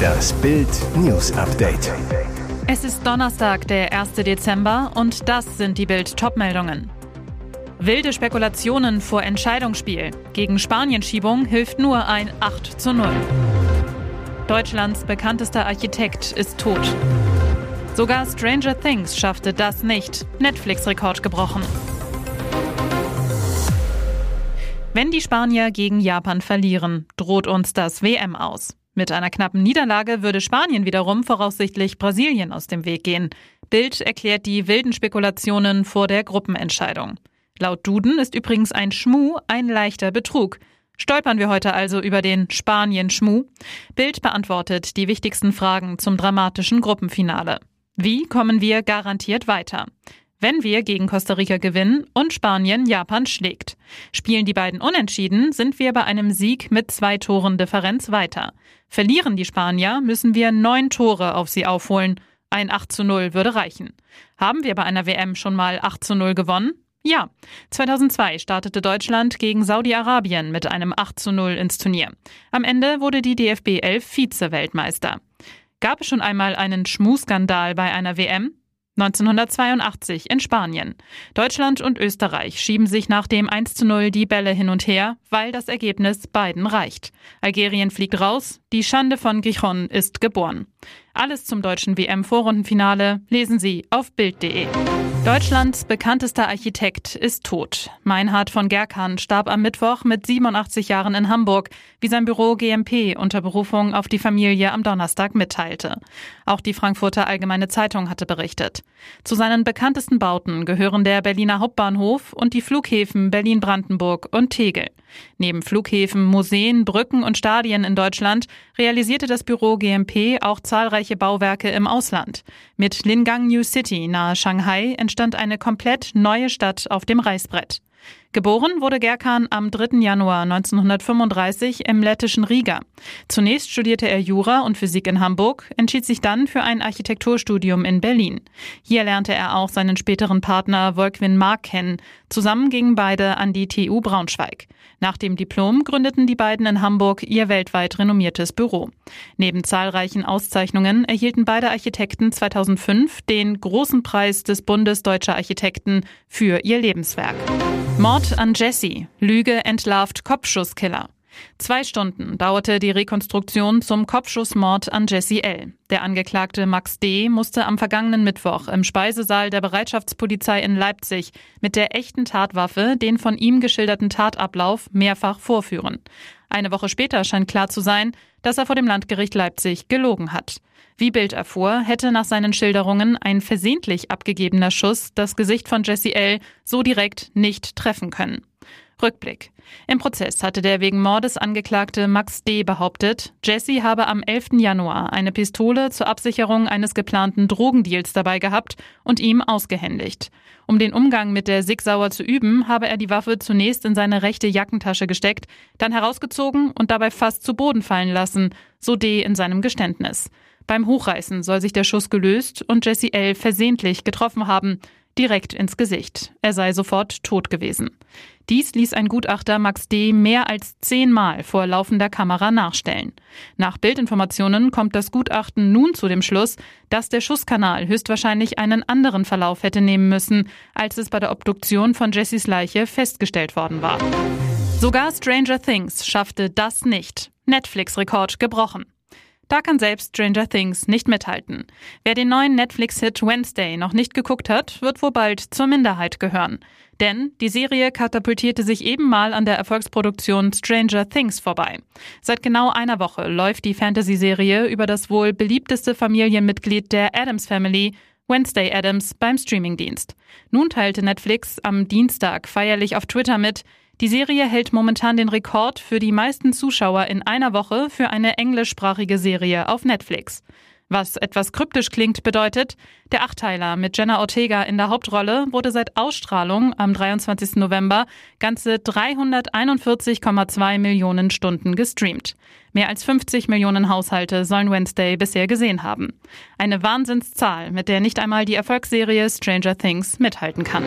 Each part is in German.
Das Bild News Update. Es ist Donnerstag, der 1. Dezember und das sind die Bild Topmeldungen. Wilde Spekulationen vor Entscheidungsspiel. Gegen Spanienschiebung hilft nur ein 8 zu 0. Deutschlands bekanntester Architekt ist tot. Sogar Stranger Things schaffte das nicht. Netflix-Rekord gebrochen. Wenn die Spanier gegen Japan verlieren, droht uns das WM aus. Mit einer knappen Niederlage würde Spanien wiederum voraussichtlich Brasilien aus dem Weg gehen. Bild erklärt die wilden Spekulationen vor der Gruppenentscheidung. Laut Duden ist übrigens ein Schmu ein leichter Betrug. Stolpern wir heute also über den Spanien-Schmu? Bild beantwortet die wichtigsten Fragen zum dramatischen Gruppenfinale. Wie kommen wir garantiert weiter? Wenn wir gegen Costa Rica gewinnen und Spanien Japan schlägt. Spielen die beiden unentschieden, sind wir bei einem Sieg mit zwei Toren Differenz weiter. Verlieren die Spanier, müssen wir neun Tore auf sie aufholen. Ein 8 zu 0 würde reichen. Haben wir bei einer WM schon mal 8 zu 0 gewonnen? Ja, 2002 startete Deutschland gegen Saudi-Arabien mit einem 8 zu 0 ins Turnier. Am Ende wurde die DFB 11 Vize-Weltmeister. Gab es schon einmal einen Schmuskandal bei einer WM? 1982 in Spanien. Deutschland und Österreich schieben sich nach dem 1 zu 0 die Bälle hin und her, weil das Ergebnis beiden reicht. Algerien fliegt raus, die Schande von Gijon ist geboren. Alles zum deutschen WM-Vorrundenfinale lesen Sie auf Bild.de. Deutschlands bekanntester Architekt ist tot. Meinhard von Gerkan starb am Mittwoch mit 87 Jahren in Hamburg, wie sein Büro GMP unter Berufung auf die Familie am Donnerstag mitteilte. Auch die Frankfurter Allgemeine Zeitung hatte berichtet. Zu seinen bekanntesten Bauten gehören der Berliner Hauptbahnhof und die Flughäfen Berlin-Brandenburg und Tegel. Neben Flughäfen, Museen, Brücken und Stadien in Deutschland realisierte das Büro GMP auch zahlreiche Bauwerke im Ausland. Mit Lingang New City nahe Shanghai entstand eine komplett neue Stadt auf dem Reißbrett. Geboren wurde Gerkan am 3. Januar 1935 im lettischen Riga. Zunächst studierte er Jura und Physik in Hamburg, entschied sich dann für ein Architekturstudium in Berlin. Hier lernte er auch seinen späteren Partner Wolkwin Mark kennen. Zusammen gingen beide an die TU Braunschweig. Nach dem Diplom gründeten die beiden in Hamburg ihr weltweit renommiertes Büro. Neben zahlreichen Auszeichnungen erhielten beide Architekten 2005 den Großen Preis des Bundes Deutscher Architekten für ihr Lebenswerk. Mord an Jesse. Lüge entlarvt Kopfschusskiller. Zwei Stunden dauerte die Rekonstruktion zum Kopfschussmord an Jesse L. Der Angeklagte Max D. musste am vergangenen Mittwoch im Speisesaal der Bereitschaftspolizei in Leipzig mit der echten Tatwaffe den von ihm geschilderten Tatablauf mehrfach vorführen. Eine Woche später scheint klar zu sein, dass er vor dem Landgericht Leipzig gelogen hat. Wie Bild erfuhr, hätte nach seinen Schilderungen ein versehentlich abgegebener Schuss das Gesicht von Jesse L. so direkt nicht treffen können. Rückblick. Im Prozess hatte der wegen Mordes angeklagte Max D. behauptet, Jesse habe am 11. Januar eine Pistole zur Absicherung eines geplanten Drogendeals dabei gehabt und ihm ausgehändigt. Um den Umgang mit der Sigsauer zu üben, habe er die Waffe zunächst in seine rechte Jackentasche gesteckt, dann herausgezogen und dabei fast zu Boden fallen lassen, so D. in seinem Geständnis. Beim Hochreißen soll sich der Schuss gelöst und Jesse L. versehentlich getroffen haben, direkt ins Gesicht. Er sei sofort tot gewesen. Dies ließ ein Gutachter Max D. mehr als zehnmal vor laufender Kamera nachstellen. Nach Bildinformationen kommt das Gutachten nun zu dem Schluss, dass der Schusskanal höchstwahrscheinlich einen anderen Verlauf hätte nehmen müssen, als es bei der Obduktion von Jessys Leiche festgestellt worden war. Sogar Stranger Things schaffte das nicht. Netflix-Rekord gebrochen. Da kann selbst Stranger Things nicht mithalten. Wer den neuen Netflix-Hit Wednesday noch nicht geguckt hat, wird wohl bald zur Minderheit gehören. Denn die Serie katapultierte sich eben mal an der Erfolgsproduktion Stranger Things vorbei. Seit genau einer Woche läuft die Fantasy-Serie über das wohl beliebteste Familienmitglied der Adams Family, Wednesday Adams, beim Streamingdienst. Nun teilte Netflix am Dienstag feierlich auf Twitter mit, die Serie hält momentan den Rekord für die meisten Zuschauer in einer Woche für eine englischsprachige Serie auf Netflix. Was etwas kryptisch klingt, bedeutet, der Achtteiler mit Jenna Ortega in der Hauptrolle wurde seit Ausstrahlung am 23. November ganze 341,2 Millionen Stunden gestreamt. Mehr als 50 Millionen Haushalte sollen Wednesday bisher gesehen haben. Eine Wahnsinnszahl, mit der nicht einmal die Erfolgsserie Stranger Things mithalten kann.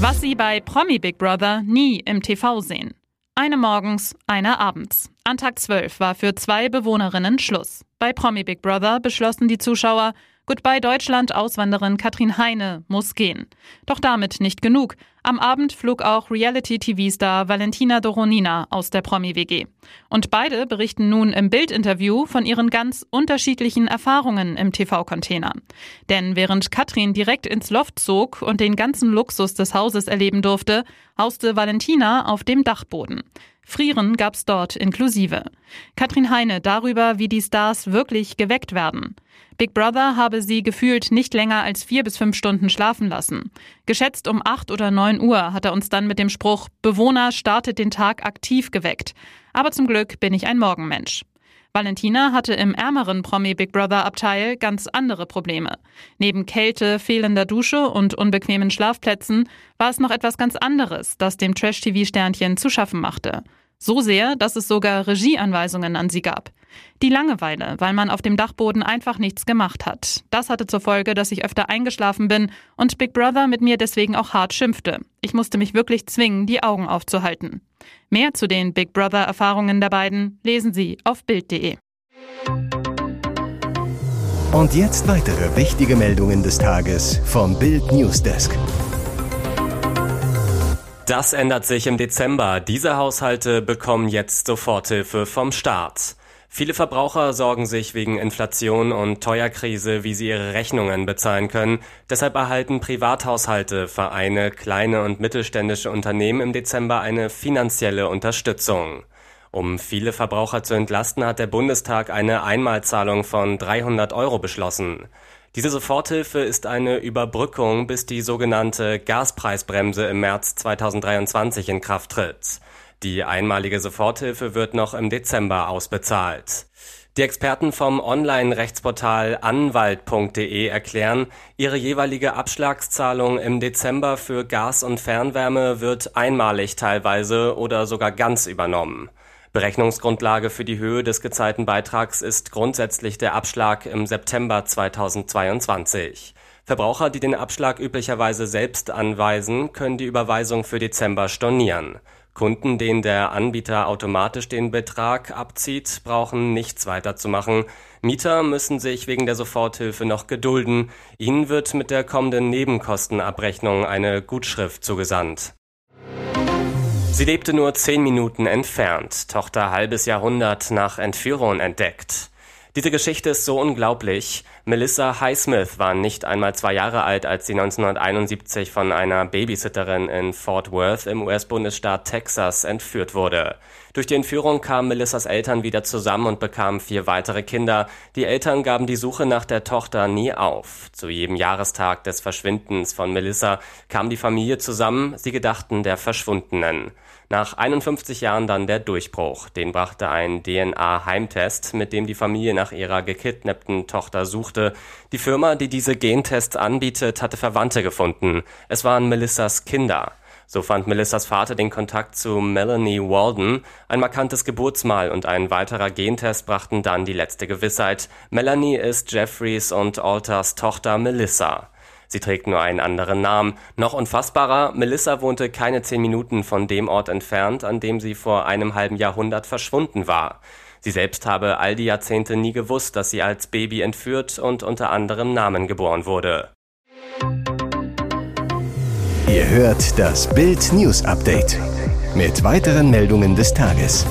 Was Sie bei Promi Big Brother nie im TV sehen. Eine morgens, eine abends. An Tag 12 war für zwei Bewohnerinnen Schluss. Bei Promi Big Brother beschlossen die Zuschauer, Goodbye Deutschland Auswanderin Katrin Heine muss gehen. Doch damit nicht genug. Am Abend flog auch Reality-TV-Star Valentina Doronina aus der Promi-WG. Und beide berichten nun im Bild-Interview von ihren ganz unterschiedlichen Erfahrungen im TV-Container. Denn während Katrin direkt ins Loft zog und den ganzen Luxus des Hauses erleben durfte, hauste Valentina auf dem Dachboden. Frieren gab's dort inklusive. Katrin Heine darüber, wie die Stars wirklich geweckt werden. Big Brother habe sie gefühlt nicht länger als vier bis fünf Stunden schlafen lassen. Geschätzt um acht oder neun Uhr hat er uns dann mit dem Spruch Bewohner startet den Tag aktiv geweckt. Aber zum Glück bin ich ein Morgenmensch. Valentina hatte im ärmeren Promi Big Brother Abteil ganz andere Probleme. Neben Kälte, fehlender Dusche und unbequemen Schlafplätzen war es noch etwas ganz anderes, das dem Trash-TV-Sternchen zu schaffen machte. So sehr, dass es sogar Regieanweisungen an sie gab. Die Langeweile, weil man auf dem Dachboden einfach nichts gemacht hat. Das hatte zur Folge, dass ich öfter eingeschlafen bin und Big Brother mit mir deswegen auch hart schimpfte. Ich musste mich wirklich zwingen, die Augen aufzuhalten. Mehr zu den Big Brother Erfahrungen der beiden lesen Sie auf Bild.de. Und jetzt weitere wichtige Meldungen des Tages vom Bild Newsdesk. Das ändert sich im Dezember. Diese Haushalte bekommen jetzt Soforthilfe vom Staat. Viele Verbraucher sorgen sich wegen Inflation und Teuerkrise, wie sie ihre Rechnungen bezahlen können. Deshalb erhalten Privathaushalte, Vereine, kleine und mittelständische Unternehmen im Dezember eine finanzielle Unterstützung. Um viele Verbraucher zu entlasten, hat der Bundestag eine Einmalzahlung von 300 Euro beschlossen. Diese Soforthilfe ist eine Überbrückung, bis die sogenannte Gaspreisbremse im März 2023 in Kraft tritt. Die einmalige Soforthilfe wird noch im Dezember ausbezahlt. Die Experten vom Online-Rechtsportal anwalt.de erklären, ihre jeweilige Abschlagszahlung im Dezember für Gas und Fernwärme wird einmalig teilweise oder sogar ganz übernommen. Berechnungsgrundlage für die Höhe des gezahlten Beitrags ist grundsätzlich der Abschlag im September 2022. Verbraucher, die den Abschlag üblicherweise selbst anweisen, können die Überweisung für Dezember stornieren. Kunden, denen der Anbieter automatisch den Betrag abzieht, brauchen nichts weiter zu machen. Mieter müssen sich wegen der Soforthilfe noch gedulden. Ihnen wird mit der kommenden Nebenkostenabrechnung eine Gutschrift zugesandt. Sie lebte nur zehn Minuten entfernt, Tochter halbes Jahrhundert nach Entführung entdeckt. Diese Geschichte ist so unglaublich. Melissa Highsmith war nicht einmal zwei Jahre alt, als sie 1971 von einer Babysitterin in Fort Worth im US-Bundesstaat Texas entführt wurde. Durch die Entführung kamen Melissas Eltern wieder zusammen und bekamen vier weitere Kinder. Die Eltern gaben die Suche nach der Tochter nie auf. Zu jedem Jahrestag des Verschwindens von Melissa kam die Familie zusammen. Sie gedachten der Verschwundenen. Nach 51 Jahren dann der Durchbruch. Den brachte ein DNA-Heimtest, mit dem die Familie nach ihrer gekidnappten Tochter suchte. Die Firma, die diese Gentests anbietet, hatte Verwandte gefunden. Es waren Melissas Kinder. So fand Melissas Vater den Kontakt zu Melanie Walden. Ein markantes Geburtsmal und ein weiterer Gentest brachten dann die letzte Gewissheit. Melanie ist Jeffreys und Alters Tochter Melissa. Sie trägt nur einen anderen Namen. Noch unfassbarer, Melissa wohnte keine zehn Minuten von dem Ort entfernt, an dem sie vor einem halben Jahrhundert verschwunden war. Sie selbst habe all die Jahrzehnte nie gewusst, dass sie als Baby entführt und unter anderem Namen geboren wurde. Ihr hört das Bild News Update mit weiteren Meldungen des Tages.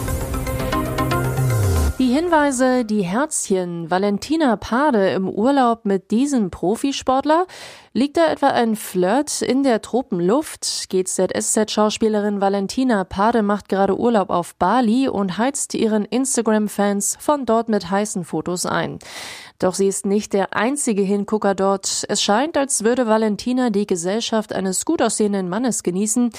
Hinweise, die Herzchen, Valentina Pade im Urlaub mit diesem Profisportler, Liegt da etwa ein Flirt in der Tropenluft? GZSZ-Schauspielerin Valentina Pade macht gerade Urlaub auf Bali und heizt ihren Instagram-Fans von dort mit heißen Fotos ein. Doch sie ist nicht der einzige Hingucker dort. Es scheint, als würde Valentina die Gesellschaft eines gut aussehenden Mannes genießen.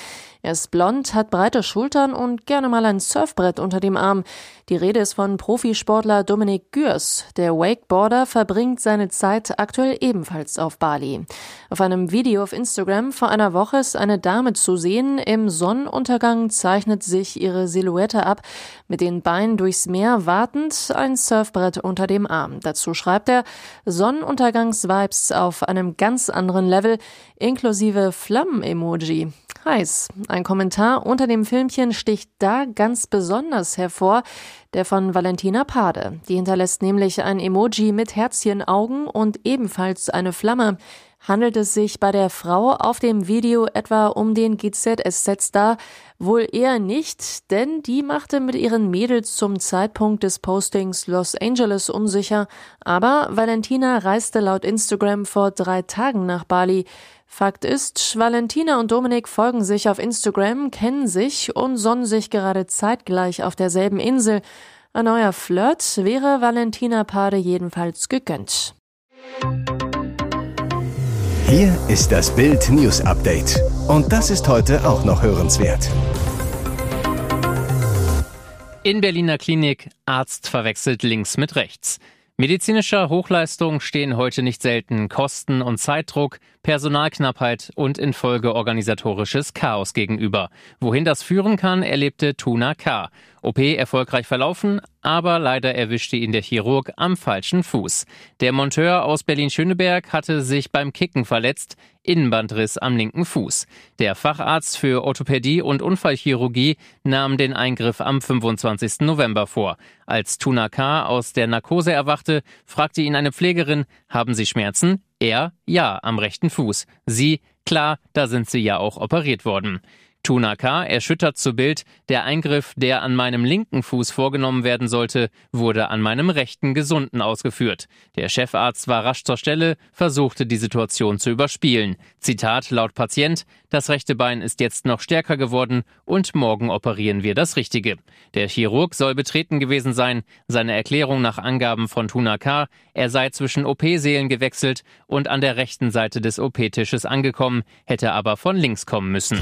Er ist blond, hat breite Schultern und gerne mal ein Surfbrett unter dem Arm. Die Rede ist von Profisportler Dominik Gürs. Der Wakeboarder verbringt seine Zeit aktuell ebenfalls auf Bali. Auf einem Video auf Instagram vor einer Woche ist eine Dame zu sehen. Im Sonnenuntergang zeichnet sich ihre Silhouette ab, mit den Beinen durchs Meer wartend, ein Surfbrett unter dem Arm. Dazu schreibt er Sonnenuntergangsvibes auf einem ganz anderen Level, inklusive Flammen-Emoji. heiß. Ein Kommentar unter dem Filmchen sticht da ganz besonders hervor, der von Valentina Pade. Die hinterlässt nämlich ein Emoji mit Herzchenaugen und ebenfalls eine Flamme. Handelt es sich bei der Frau auf dem Video etwa um den GZSZ-Star? Wohl eher nicht, denn die machte mit ihren Mädels zum Zeitpunkt des Postings Los Angeles unsicher. Aber Valentina reiste laut Instagram vor drei Tagen nach Bali. Fakt ist, Valentina und Dominik folgen sich auf Instagram, kennen sich und sonnen sich gerade zeitgleich auf derselben Insel. Ein neuer Flirt wäre Valentina Pade jedenfalls gegönnt. Hier ist das Bild News Update. Und das ist heute auch noch hörenswert. In Berliner Klinik Arzt verwechselt links mit rechts. Medizinischer Hochleistung stehen heute nicht selten Kosten und Zeitdruck, Personalknappheit und infolge organisatorisches Chaos gegenüber. Wohin das führen kann, erlebte Tuna K. OP erfolgreich verlaufen, aber leider erwischte ihn der Chirurg am falschen Fuß. Der Monteur aus Berlin-Schöneberg hatte sich beim Kicken verletzt, Innenbandriss am linken Fuß. Der Facharzt für Orthopädie und Unfallchirurgie nahm den Eingriff am 25. November vor. Als Tuna K. aus der Narkose erwachte, fragte ihn eine Pflegerin, haben Sie Schmerzen? Er, ja, am rechten Fuß. Sie, klar, da sind Sie ja auch operiert worden. Tuna K. erschüttert zu Bild, der Eingriff, der an meinem linken Fuß vorgenommen werden sollte, wurde an meinem rechten gesunden ausgeführt. Der Chefarzt war rasch zur Stelle, versuchte die Situation zu überspielen. Zitat laut Patient, das rechte Bein ist jetzt noch stärker geworden und morgen operieren wir das Richtige. Der Chirurg soll betreten gewesen sein. Seine Erklärung nach Angaben von Tuna K., er sei zwischen OP-Seelen gewechselt und an der rechten Seite des OP-Tisches angekommen, hätte aber von links kommen müssen.